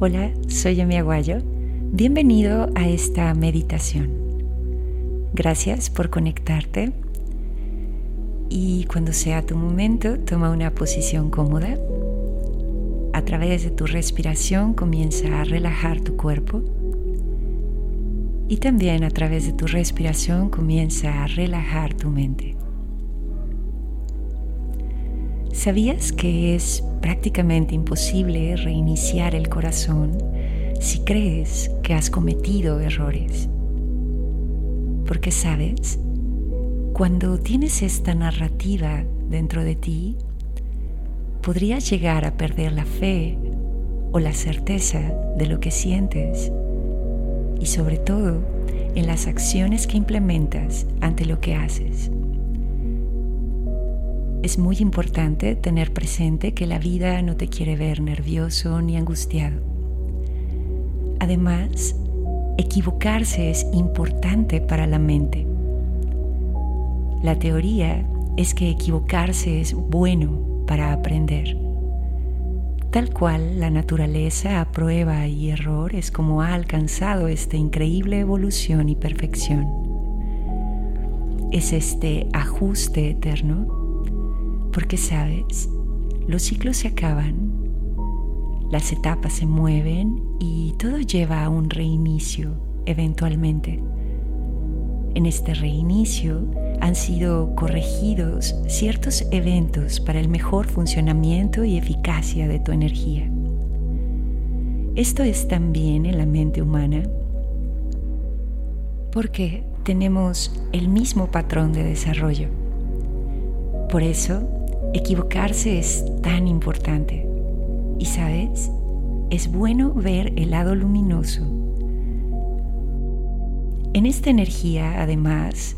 Hola, soy Emi Aguayo. Bienvenido a esta meditación. Gracias por conectarte. Y cuando sea tu momento, toma una posición cómoda. A través de tu respiración comienza a relajar tu cuerpo. Y también a través de tu respiración comienza a relajar tu mente. ¿Sabías que es prácticamente imposible reiniciar el corazón si crees que has cometido errores? Porque sabes, cuando tienes esta narrativa dentro de ti, podrías llegar a perder la fe o la certeza de lo que sientes y sobre todo en las acciones que implementas ante lo que haces es muy importante tener presente que la vida no te quiere ver nervioso ni angustiado. Además, equivocarse es importante para la mente. La teoría es que equivocarse es bueno para aprender. Tal cual la naturaleza a prueba y error es como ha alcanzado esta increíble evolución y perfección. Es este ajuste eterno porque sabes, los ciclos se acaban, las etapas se mueven y todo lleva a un reinicio eventualmente. En este reinicio han sido corregidos ciertos eventos para el mejor funcionamiento y eficacia de tu energía. Esto es también en la mente humana porque tenemos el mismo patrón de desarrollo. Por eso Equivocarse es tan importante. Y sabes, es bueno ver el lado luminoso. En esta energía, además,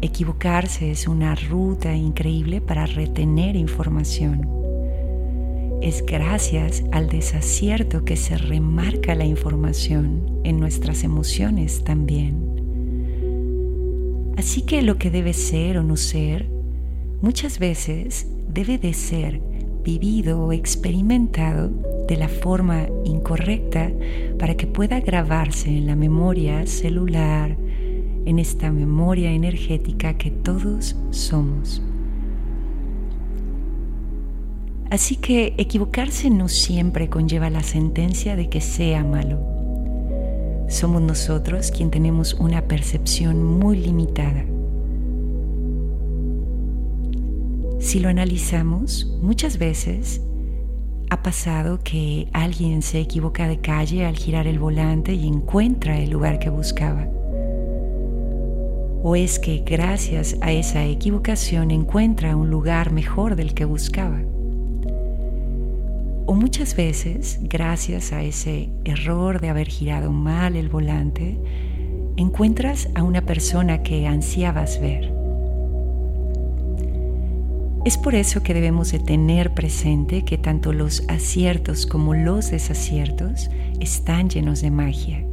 equivocarse es una ruta increíble para retener información. Es gracias al desacierto que se remarca la información en nuestras emociones también. Así que lo que debe ser o no ser, muchas veces debe de ser vivido o experimentado de la forma incorrecta para que pueda grabarse en la memoria celular, en esta memoria energética que todos somos. Así que equivocarse no siempre conlleva la sentencia de que sea malo. Somos nosotros quien tenemos una percepción muy limitada Si lo analizamos, muchas veces ha pasado que alguien se equivoca de calle al girar el volante y encuentra el lugar que buscaba. O es que gracias a esa equivocación encuentra un lugar mejor del que buscaba. O muchas veces, gracias a ese error de haber girado mal el volante, encuentras a una persona que ansiabas ver. Es por eso que debemos de tener presente que tanto los aciertos como los desaciertos están llenos de magia.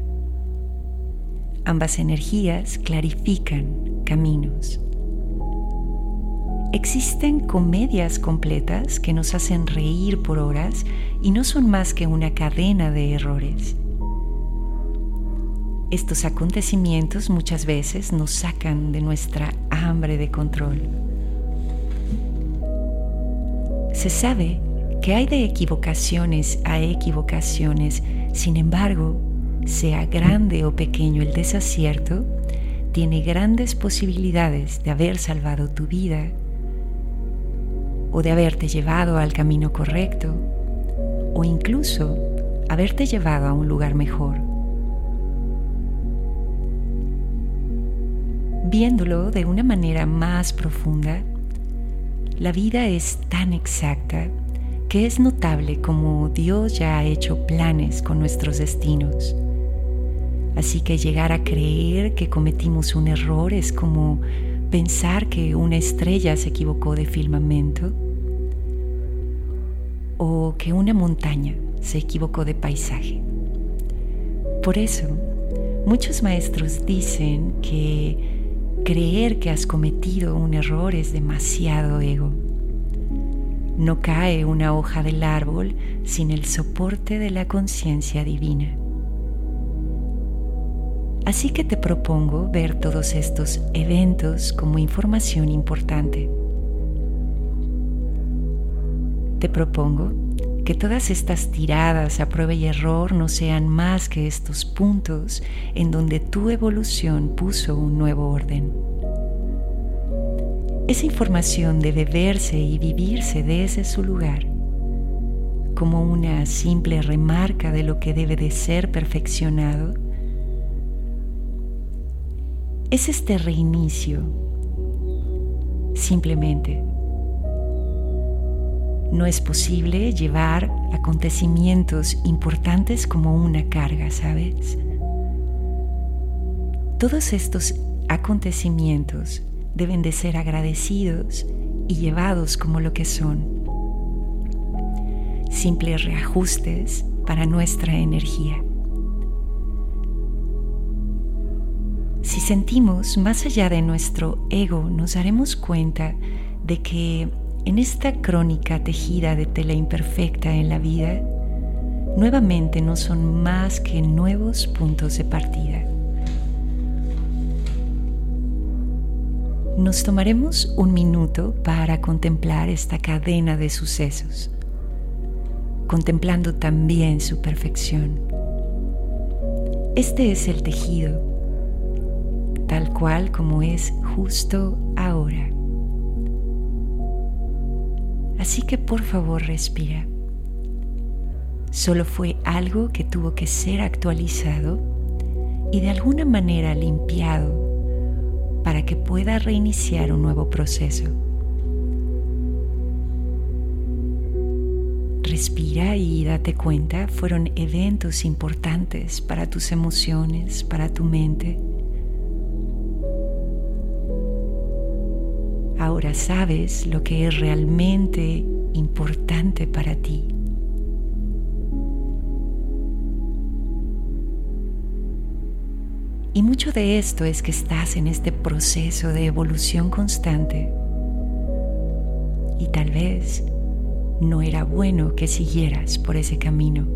Ambas energías clarifican caminos. Existen comedias completas que nos hacen reír por horas y no son más que una cadena de errores. Estos acontecimientos muchas veces nos sacan de nuestra hambre de control se sabe que hay de equivocaciones a equivocaciones, sin embargo, sea grande o pequeño el desacierto, tiene grandes posibilidades de haber salvado tu vida o de haberte llevado al camino correcto o incluso haberte llevado a un lugar mejor. Viéndolo de una manera más profunda, la vida es tan exacta que es notable como Dios ya ha hecho planes con nuestros destinos. Así que llegar a creer que cometimos un error es como pensar que una estrella se equivocó de firmamento o que una montaña se equivocó de paisaje. Por eso, muchos maestros dicen que creer que has cometido un error es demasiado ego. no cae una hoja del árbol sin el soporte de la conciencia divina. Así que te propongo ver todos estos eventos como información importante. Te propongo que todas estas tiradas a prueba y error no sean más que estos puntos en donde tu evolución puso un nuevo orden. Esa información debe verse y vivirse desde su lugar, como una simple remarca de lo que debe de ser perfeccionado. Es este reinicio, simplemente. No es posible llevar acontecimientos importantes como una carga, ¿sabes? Todos estos acontecimientos deben de ser agradecidos y llevados como lo que son. Simples reajustes para nuestra energía. Si sentimos más allá de nuestro ego, nos daremos cuenta de que en esta crónica tejida de tela imperfecta en la vida, nuevamente no son más que nuevos puntos de partida. nos tomaremos un minuto para contemplar esta cadena de sucesos, contemplando también su perfección. Este es el tejido, tal cual como es justo ahora. Así que por favor respira. Solo fue algo que tuvo que ser actualizado y de alguna manera limpiado para que pueda reiniciar un nuevo proceso. Respira y date cuenta, fueron eventos importantes para tus emociones, para tu mente. Ahora sabes lo que es realmente importante para ti. Y mucho de esto es que estás en este proceso de evolución constante. Y tal vez no era bueno que siguieras por ese camino.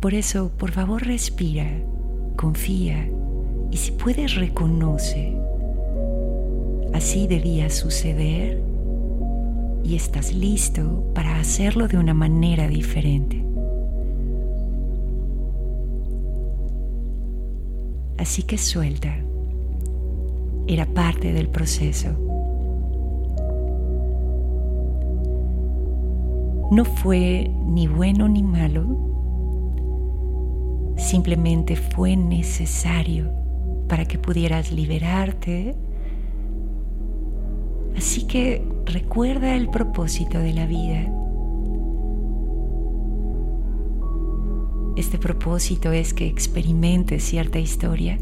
Por eso, por favor, respira, confía y si puedes, reconoce. Así debía suceder y estás listo para hacerlo de una manera diferente. Así que suelta. Era parte del proceso. No fue ni bueno ni malo, simplemente fue necesario para que pudieras liberarte. Así que recuerda el propósito de la vida. Este propósito es que experimentes cierta historia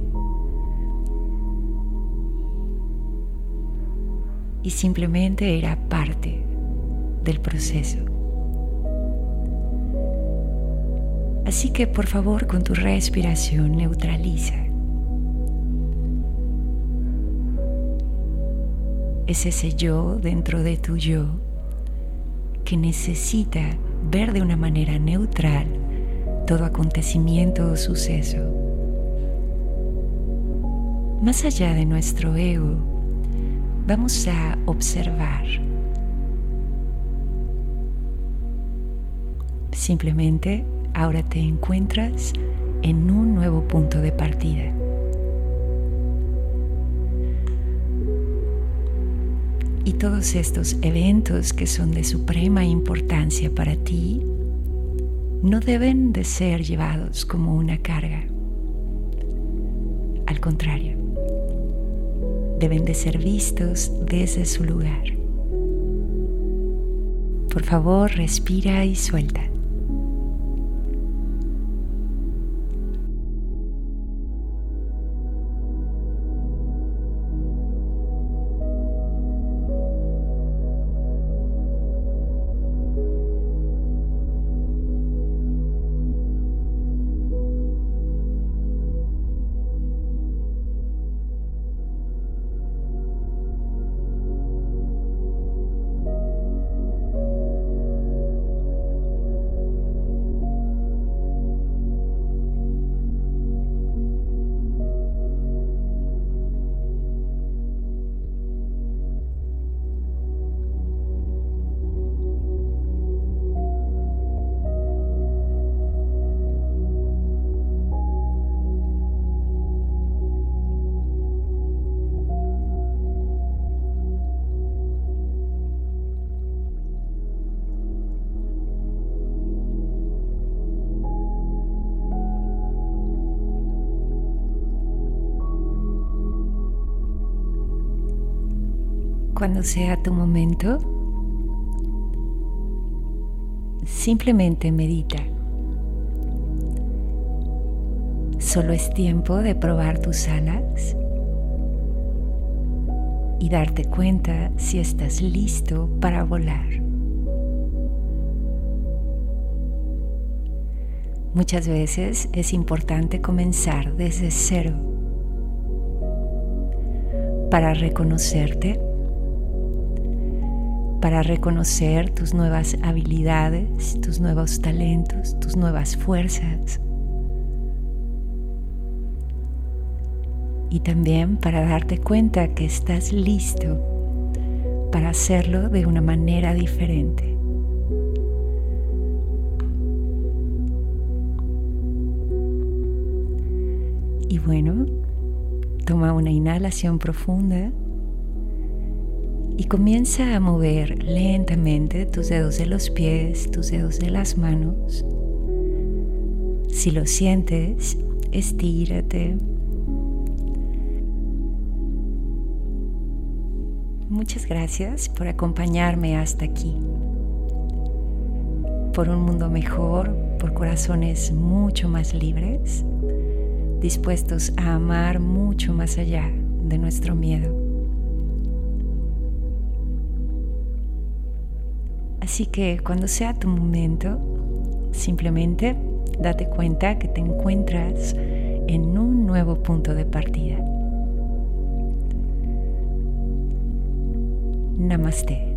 y simplemente era parte del proceso. Así que por favor con tu respiración neutraliza es ese yo dentro de tu yo que necesita ver de una manera neutral todo acontecimiento o suceso. Más allá de nuestro ego, vamos a observar. Simplemente ahora te encuentras en un nuevo punto de partida. Y todos estos eventos que son de suprema importancia para ti no deben de ser llevados como una carga. Al contrario, deben de ser vistos desde su lugar. Por favor, respira y suelta. Cuando sea tu momento, simplemente medita. Solo es tiempo de probar tus alas y darte cuenta si estás listo para volar. Muchas veces es importante comenzar desde cero para reconocerte, para reconocer tus nuevas habilidades, tus nuevos talentos, tus nuevas fuerzas. Y también para darte cuenta que estás listo para hacerlo de una manera diferente. Y bueno, toma una inhalación profunda y comienza a mover lentamente tus dedos de los pies, tus dedos de las manos. Si lo sientes, estírate. Muchas gracias por acompañarme hasta aquí. Por un mundo mejor, por corazones mucho más libres dispuestos a amar mucho más allá de nuestro miedo. Así que cuando sea tu momento, simplemente date cuenta que te encuentras en un nuevo punto de partida. Namaste.